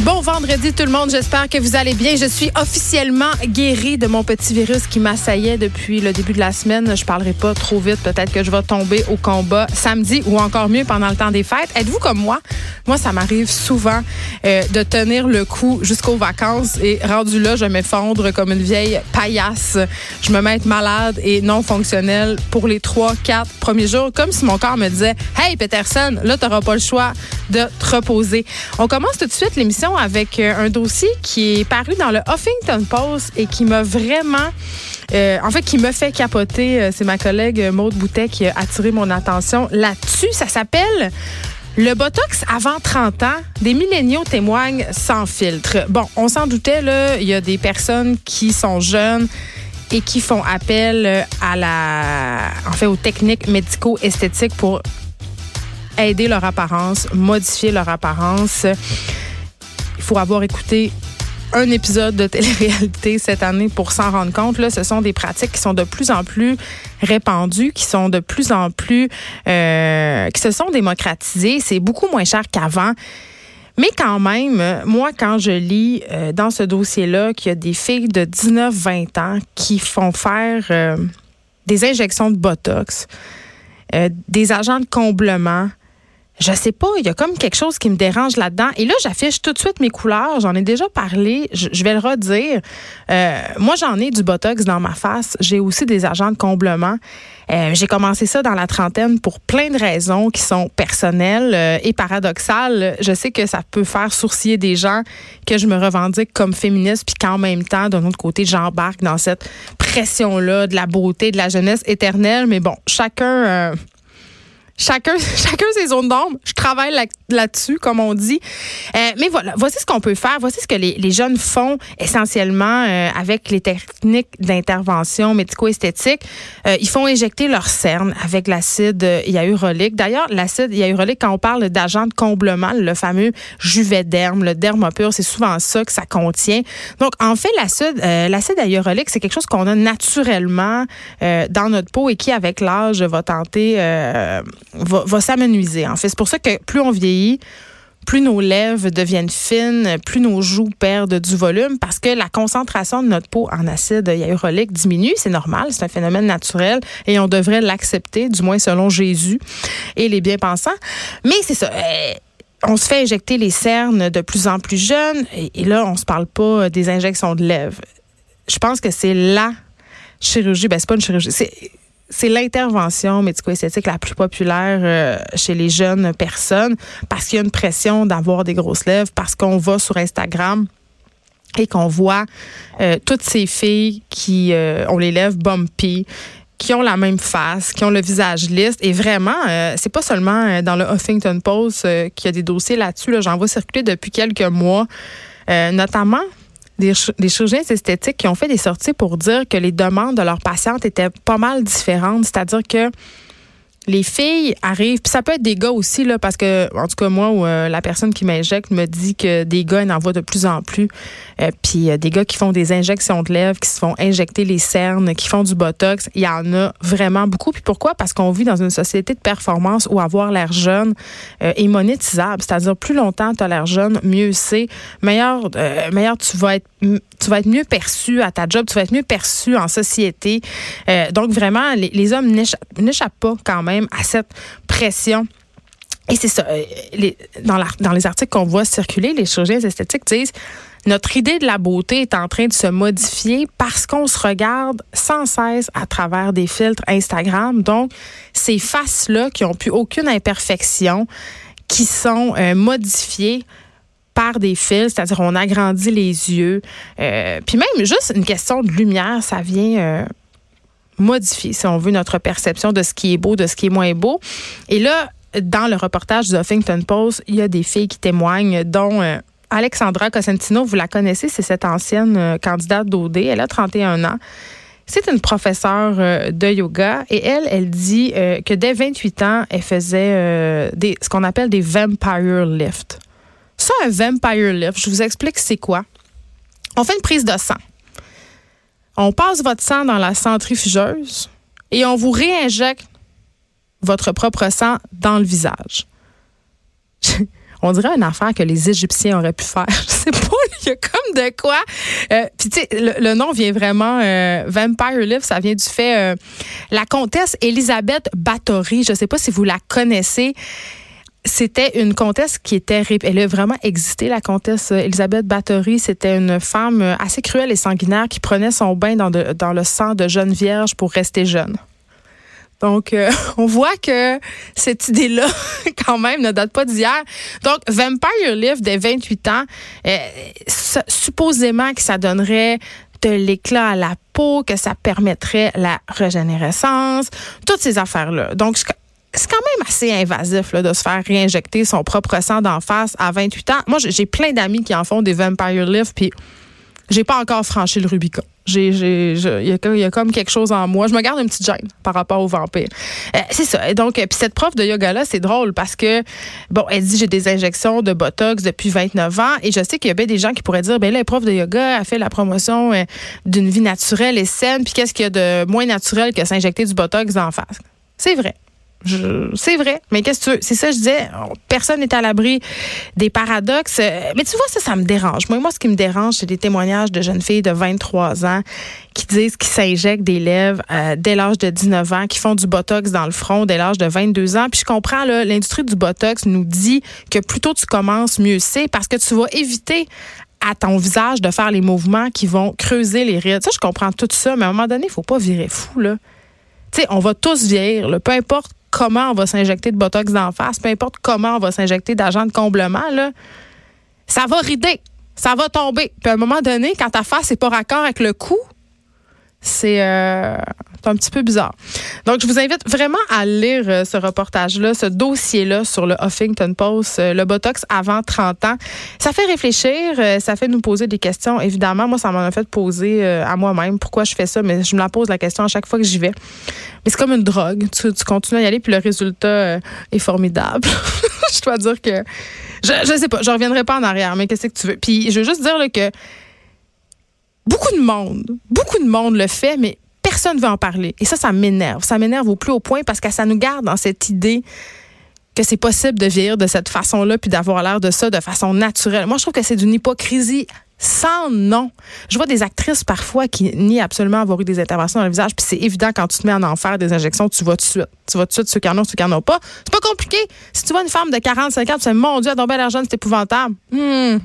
Bon vendredi tout le monde, j'espère que vous allez bien. Je suis officiellement guérie de mon petit virus qui m'assaillait depuis le début de la semaine. Je parlerai pas trop vite, peut-être que je vais tomber au combat samedi ou encore mieux pendant le temps des fêtes. Êtes-vous comme moi? Moi, ça m'arrive souvent euh, de tenir le coup jusqu'aux vacances et rendu là, je m'effondre comme une vieille paillasse. Je me mets malade et non fonctionnelle pour les trois, quatre premiers jours, comme si mon corps me disait Hey Peterson, là, tu n'auras pas le choix de te reposer. On commence tout de suite avec euh, un dossier qui est paru dans le Huffington Post et qui m'a vraiment euh, en fait, qui me fait capoter, euh, c'est ma collègue Maude Boutet qui a attiré mon attention là-dessus. Ça s'appelle le Botox avant 30 ans, des milléniaux témoignent sans filtre. Bon, on s'en doutait, là, il y a des personnes qui sont jeunes et qui font appel à la, en fait, aux techniques médico-esthétiques pour aider leur apparence, modifier leur apparence. Il faut avoir écouté un épisode de télé-réalité cette année pour s'en rendre compte. Là, ce sont des pratiques qui sont de plus en plus répandues, qui sont de plus en plus, euh, qui se sont démocratisées. C'est beaucoup moins cher qu'avant. Mais quand même, moi, quand je lis euh, dans ce dossier-là qu'il y a des filles de 19-20 ans qui font faire euh, des injections de Botox, des agents de comblement, je sais pas, il y a comme quelque chose qui me dérange là-dedans. Et là, j'affiche tout de suite mes couleurs. J'en ai déjà parlé. Je, vais le redire. Euh, moi, j'en ai du botox dans ma face. J'ai aussi des agents de comblement. Euh, j'ai commencé ça dans la trentaine pour plein de raisons qui sont personnelles euh, et paradoxales. Je sais que ça peut faire sourciller des gens que je me revendique comme féministe, puis qu'en même temps, d'un autre côté, j'embarque dans cette pression-là de la beauté, de la jeunesse éternelle. Mais bon, chacun Chacun, chacun ses zones d'ombre. Je travaille là-dessus, comme on dit. Euh, mais voilà, voici ce qu'on peut faire. Voici ce que les, les jeunes font essentiellement euh, avec les techniques d'intervention médico-esthétique. Euh, ils font injecter leur cerne avec l'acide hyaluronique. D'ailleurs, l'acide hyaluronique, quand on parle d'agent de comblement, le fameux juvéderme, le dermopure, c'est souvent ça que ça contient. Donc, en fait, l'acide, l'acide hyaluronique, c'est quelque chose qu'on a naturellement dans notre peau et qui, avec l'âge, va tenter va, s'amenuiser. En fait, c'est pour ça que plus on vieillit, plus nos lèvres deviennent fines, plus nos joues perdent du volume parce que la concentration de notre peau en acide hyaluronique diminue. C'est normal, c'est un phénomène naturel et on devrait l'accepter, du moins selon Jésus et les bien-pensants. Mais c'est ça. Euh, on se fait injecter les cernes de plus en plus jeunes et, là, on se parle pas des injections de lèvres. Je pense que c'est la chirurgie, ben c'est pas une chirurgie, c'est c'est l'intervention médico-esthétique la plus populaire euh, chez les jeunes personnes parce qu'il y a une pression d'avoir des grosses lèvres, parce qu'on va sur Instagram et qu'on voit euh, toutes ces filles qui euh, ont les lèvres bumpy, qui ont la même face, qui ont le visage lisse. Et vraiment, c'est pas seulement dans le Huffington Post qu'il y a des dossiers là-dessus. Là, J'en vois circuler depuis quelques mois, notamment des, chirurgiens esthétiques qui ont fait des sorties pour dire que les demandes de leurs patientes étaient pas mal différentes. C'est-à-dire que les filles arrivent, puis ça peut être des gars aussi, parce que, en tout cas, moi, ou euh, la personne qui m'injecte me dit que des gars, ils en voient de plus en plus. Euh, puis euh, des gars qui font des injections de lèvres, qui se font injecter les cernes, qui font du botox, il y en a vraiment beaucoup. Puis pourquoi? Parce qu'on vit dans une société de performance où avoir l'air jeune est monétisable. C'est-à-dire, plus longtemps tu as l'air jeune, mieux c'est. Meilleur, tu vas être tu vas être mieux perçu à ta job, tu vas être mieux perçu en société. donc vraiment, les hommes n'échappent pas quand même à cette pression. Et c'est ça. Euh, dans, les articles qu'on voit circuler, les chirurgiens esthétiques disent notre idée de la beauté est en train de se modifier parce qu'on se regarde sans cesse à travers des filtres Instagram. Donc, ces faces-là qui ont plus aucune imperfection, qui sont euh, modifiées par des fils, c'est-à-dire on agrandit les yeux. Euh, puis même juste une question de lumière, ça vient modifier, si on veut, notre perception de ce qui est beau, de ce qui est moins beau. Et là, dans le reportage du Huffington Post, il y a des filles qui témoignent, dont euh, Alexandra Cosentino, vous la connaissez, c'est cette ancienne euh, candidate d'OD. Elle a 31 ans. C'est une professeure euh, de yoga et elle, elle dit que dès 28 ans, elle faisait ce qu'on appelle des vampire lifts. Ça, un vampire lift, je vous explique c'est quoi. On fait une prise de sang. On passe votre sang dans la centrifugeuse et on vous réinjecte votre propre sang dans le visage. on dirait une affaire que les Égyptiens auraient pu faire. Je sais pas, il y a comme de quoi. Euh, Puis tu sais, le, nom vient vraiment euh, Vampire Lift, ça vient du fait euh, la comtesse Elisabeth Bathory. Je sais pas si vous la connaissez. C'était une comtesse qui était, elle a vraiment existé, la comtesse Elisabeth Bathory. C'était une femme assez cruelle et sanguinaire qui prenait son bain dans, dans le sang de jeunes vierges pour rester jeune. Donc, euh, on voit que cette idée-là, quand même, ne date pas d'hier. Donc, Vampire Lift des 28 ans, euh, supposément que ça donnerait de l'éclat à la peau, que ça permettrait la régénérescence, toutes ces affaires-là. Donc, c'est quand même assez invasif là, de se faire réinjecter son propre sang d'en face à 28 ans. Moi, j'ai plein d'amis qui en font des Vampire Lift, puis j'ai pas encore franchi le Rubicon. Il y, a comme quelque chose en moi. Je me garde une petite gêne par rapport aux vampires. Euh, c'est ça. Donc, puis cette prof de yoga-là, c'est drôle parce que, bon, elle dit j'ai des injections de Botox depuis 29 ans et je sais qu'il y a bien des gens qui pourraient dire, ben là, prof de yoga a fait la promotion euh, d'une vie naturelle et saine, puis qu'est-ce qu'il y a de moins naturel que s'injecter du Botox en face? C'est vrai. C'est vrai, mais qu'est-ce que tu veux? C'est ça, je disais, personne n'est à l'abri des paradoxes. Mais tu vois, ça, ça me dérange. Moi, moi ce qui me dérange, c'est des témoignages de jeunes filles de 23 ans qui disent qu'ils s'injectent des lèvres euh, dès l'âge de 19 ans, qui font du Botox dans le front dès l'âge de 22 ans. Puis je comprends, l'industrie du Botox nous dit que plus tôt tu commences, mieux c'est, parce que tu vas éviter à ton visage de faire les mouvements qui vont creuser les rides. Ça, je comprends tout ça, mais à un moment donné, il faut pas virer fou, là. Tu sais, on va tous vieillir, peu importe comment on va s'injecter de botox d'en face, peu importe comment on va s'injecter d'agent de comblement, ça va rider, ça va tomber. Puis à un moment donné, quand ta face n'est pas raccord avec le cou, c'est euh, un petit peu bizarre. Donc, je vous invite vraiment à lire euh, ce reportage-là, ce dossier-là sur le Huffington Post, euh, le Botox avant 30 ans. Ça fait réfléchir, ça fait nous poser des questions. Évidemment, moi, ça m'en a fait poser à moi-même pourquoi je fais ça, mais je me la pose la question à chaque fois que j'y vais. Mais c'est comme une drogue. Tu, continues à y aller, puis le résultat est formidable. je dois dire que... Je, je sais pas, je reviendrai pas en arrière, mais qu'est-ce que tu veux? Puis, je veux juste dire là, que beaucoup de monde, beaucoup de monde le fait, mais personne ne veut en parler. Et ça, ça m'énerve. Ça m'énerve au plus haut point parce que ça nous garde dans cette idée que c'est possible de vieillir de cette façon-là puis d'avoir l'air de ça de façon naturelle. Moi, je trouve que c'est d'une hypocrisie sans nom. Je vois des actrices parfois qui nient absolument avoir eu des interventions dans le visage, puis c'est évident quand tu te mets en faire des injections, tu vas tout de suite. Tu vas tout de suite ceux qui en ont, ceux qui en ont pas. C'est pas compliqué. Si tu vois une femme de 40, 50, tu dis, mon Dieu, elle a l'argent, c'est épouvantable. Hmm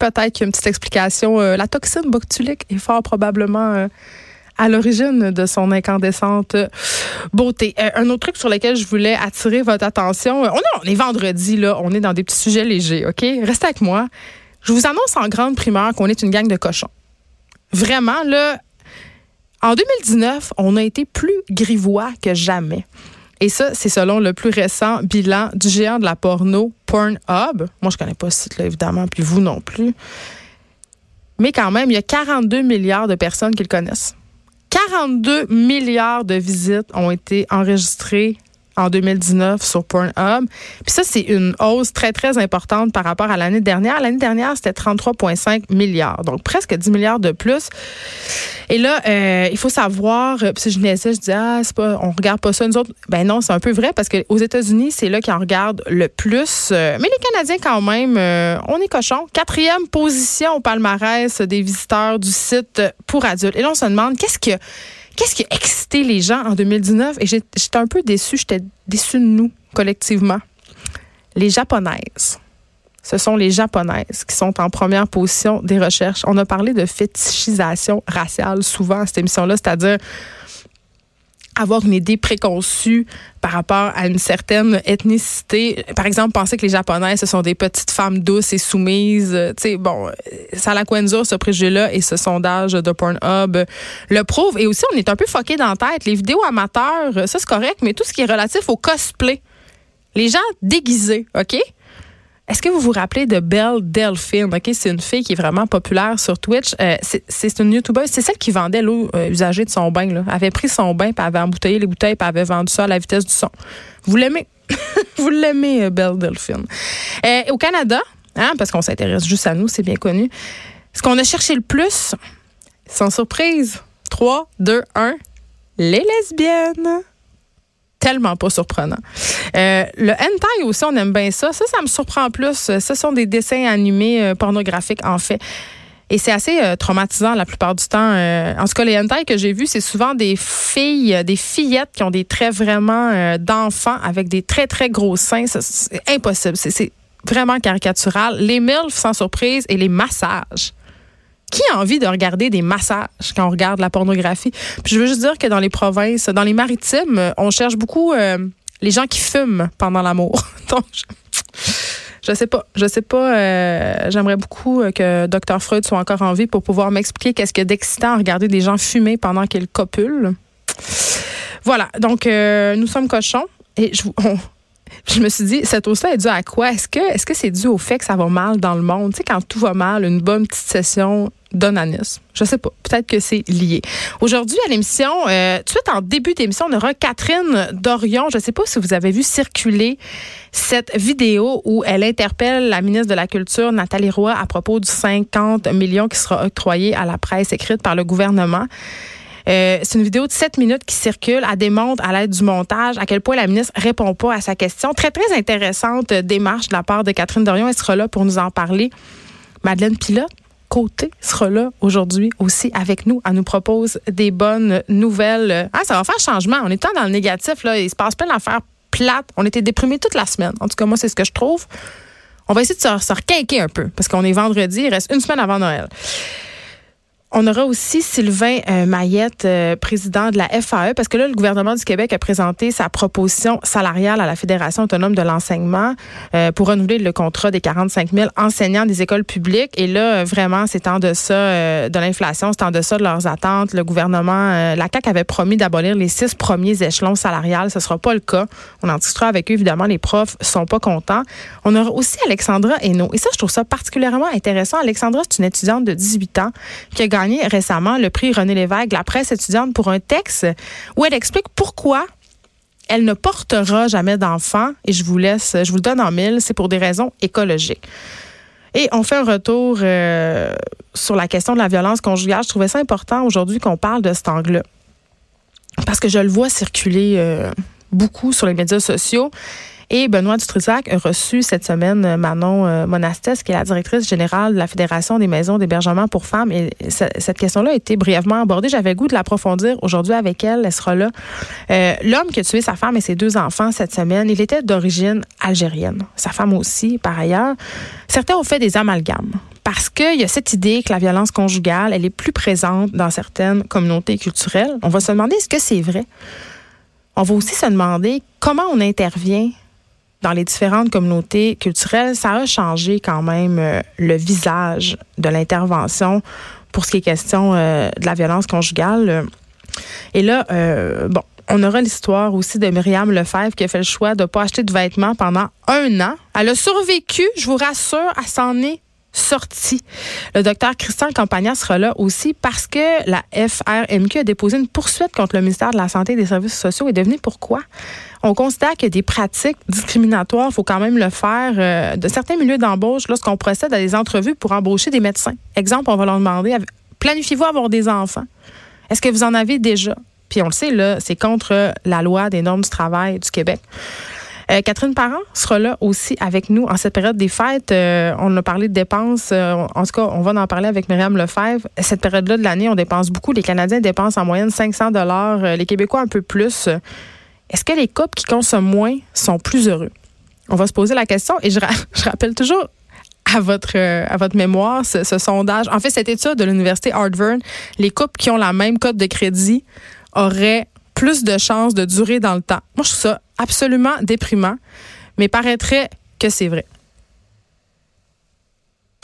peut-être qu'il une petite explication. Euh, la toxine botulique est fort probablement euh, à l'origine de son incandescente beauté. Euh, un autre truc sur lequel je voulais attirer votre attention. on, on est vendredi, là. On est dans des petits sujets légers, OK? Restez avec moi. Je vous annonce en grande primeur qu'on est une gang de cochons. Vraiment, là, en 2019, on a été plus grivois que jamais. Et ça, c'est selon le plus récent bilan du géant de la porno Pornhub. Moi, je connais pas ce site-là, évidemment, puis vous non plus. Mais quand même, il y a 42 milliards de personnes qui le connaissent. 42 milliards de visites ont été enregistrées en 2019 sur Pornhub. Puis ça, c'est une hausse très, très importante par rapport à l'année dernière. L'année dernière, c'était 33,5 milliards. Donc, presque 10 milliards de plus. Et là, euh, il faut savoir, euh, puis je naissais, je dis, ah, c'est pas, on regarde pas ça, nous autres. Ben non, c'est un peu vrai parce qu'aux États-Unis, c'est là qu'ils en regardent le plus. Euh, mais les Canadiens, quand même, on est cochons. Quatrième position au palmarès des visiteurs du site pour adultes. Et là, on se demande, qu'est-ce que Qu'est-ce qui a excité les gens en 2019? Et j'étais un peu déçue, j'étais déçue de nous, collectivement. Les Japonaises. Ce sont les Japonaises qui sont en première position des recherches. On a parlé de fétichisation raciale souvent à cette émission-là, c'est-à-dire avoir une idée préconçue par rapport à une certaine ethnicité. Par exemple, penser que les Japonais, ce sont des petites femmes douces et soumises. Tu sais, bon, ça la ce préjugé-là, et ce sondage de Pornhub le prouve. Et aussi, on est un peu foqué dans la tête. Les vidéos amateurs, ça, c'est correct, mais tout ce qui est relatif au cosplay. Les gens déguisés, OK? Est-ce que vous vous rappelez de Belle Delphine? OK, c'est une fille qui est vraiment populaire sur Twitch. Euh, c'est une YouTuber. C'est celle qui vendait l'eau euh, usagée de son bain. Là. Avait pris son bain, puis avait embouteillé les bouteilles, puis avait vendu ça à la vitesse du son. Vous l'aimez? Vous l'aimez, euh, Belle Delphine. Au Canada, hein, parce qu'on s'intéresse juste à nous, c'est bien connu, ce qu'on a cherché le plus, sans surprise, 3, 2, 1, les lesbiennes tellement pas surprenant. Euh, le hentai aussi, on aime bien ça. Ça, ça me surprend plus. Ce sont des dessins animés euh, pornographiques, en fait. Et c'est assez euh, traumatisant la plupart du temps. En tout cas, les hentai que j'ai vus, c'est souvent des filles, des fillettes qui ont des traits vraiment d'enfants avec des très, très gros seins. C'est impossible. C'est vraiment caricatural. Les MILF, sans surprise, et les massages. Qui a envie de regarder des massages quand on regarde la pornographie? Puis je veux juste dire que dans les provinces, dans les maritimes, on cherche beaucoup euh, les gens qui fument pendant l'amour. Donc, je, sais pas. Je sais pas. Euh, j'aimerais beaucoup que Dr. Freud soit encore en vie pour pouvoir m'expliquer qu'est-ce que d'excitant à regarder des gens fumer pendant qu'ils copulent. Voilà. Donc, euh, nous sommes cochons. Et je, on, je me suis dit, cette hausse-là est due à quoi? Est-ce que que c'est dû au fait que ça va mal dans le monde? Tu sais, quand tout va mal, une bonne petite session d'onanisme. Je sais pas. Peut-être que c'est lié. Aujourd'hui, à l'émission, euh, tout de suite en début d'émission, on aura Catherine Dorion. Je sais pas si vous avez vu circuler cette vidéo où elle interpelle la ministre de la Culture, Nathalie Roy, à propos du 50 millions qui sera octroyé à la presse écrite par le gouvernement. Euh, c'est une vidéo de 7 minutes qui circule. Elle démontre à l'aide du montage à quel point la ministre répond pas à sa question. Très, très intéressante démarche de la part de Catherine Dorion. Elle sera là pour nous en parler. Madeleine Pilote, côté sera là aujourd'hui aussi avec nous. Elle nous propose des bonnes nouvelles. Ah, ça va faire changement. On est tant dans le négatif. Là. Il se passe plein d'affaires plates. On était déprimés toute la semaine. En tout cas, moi, c'est ce que je trouve. On va essayer de se, se un peu parce qu'on est vendredi. Il reste une semaine avant Noël. On aura aussi Sylvain euh, Mayette, euh, président de la FAE, parce que là, le gouvernement du Québec a présenté sa proposition salariale à la Fédération autonome de l'enseignement euh, pour renouveler le contrat des 45 000 enseignants des écoles publiques. Et là, vraiment, c'est en deçà de l'inflation, c'est en deçà de leurs attentes. Le gouvernement, la CAQ avait promis d'abolir les six premiers échelons salariales. Ce sera pas le cas. On en discutera avec eux. Évidemment, les profs sont pas contents. On aura aussi Alexandra Hainaut. Et ça, je trouve ça particulièrement intéressant. Alexandra, c'est une étudiante de 18 ans qui a récemment le prix René Lévesque, la presse étudiante, pour un texte où elle explique pourquoi elle ne portera jamais d'enfant. Et je vous laisse, je vous le donne en mille, c'est pour des raisons écologiques. Et on fait un retour euh, sur la question de la violence conjugale. Je trouvais ça important aujourd'hui qu'on parle de cet angle-là. Parce que je le vois circuler euh, beaucoup sur les médias sociaux. Et Benoît Dutrisac a reçu cette semaine euh, Manon euh, Monastès, qui est la directrice générale de la Fédération des maisons d'hébergement pour femmes. Et cette question-là a été brièvement abordée. J'avais goût de l'approfondir aujourd'hui avec elle. Elle sera là. Euh, L'homme qui a tué sa femme et ses deux enfants cette semaine, il était d'origine algérienne. Sa femme aussi, par ailleurs. Certains ont fait des amalgames parce qu'il y a cette idée que la violence conjugale, elle est plus présente dans certaines communautés culturelles. On va se demander est-ce que c'est vrai? On va aussi se demander comment on intervient dans les différentes communautés culturelles, ça a changé quand même euh, le visage de l'intervention pour ce qui est question euh, de la violence conjugale. Et là, euh, bon, on aura l'histoire aussi de Myriam Lefebvre qui a fait le choix de ne pas acheter de vêtements pendant un an. Elle a survécu, je vous rassure, elle s'en est Le docteur Christian Campagna sera là aussi parce que la FRMQ a déposé une poursuite contre le ministère de la Santé et des Services sociaux. Et devenez pourquoi? On considère que des pratiques discriminatoires, il faut quand même le faire euh, de certains milieux d'embauche lorsqu'on procède à des entrevues pour embaucher des médecins. Exemple, on va leur demander, planifiez-vous avoir des enfants? Est-ce que vous en avez déjà? Puis on le sait, là, c'est contre la loi des normes du travail du Québec. Euh, Catherine Parent sera là aussi avec nous en cette période des fêtes. Euh, on a parlé de dépenses. en tout cas, on va en parler avec Myriam Lefebvre. Cette période-là de l'année, on dépense beaucoup. Les Canadiens dépensent en moyenne 500 dollars. Les Québécois un peu plus. Est-ce que les couples qui consomment moins sont plus heureux? On va se poser la question et je, rappelle toujours à votre, euh, à votre mémoire ce, sondage. En fait, cette étude de l'Université Harvard, les couples qui ont la même cote de crédit auraient plus de chances de durer dans le temps. Moi, je trouve ça absolument déprimant, mais paraîtrait que c'est vrai.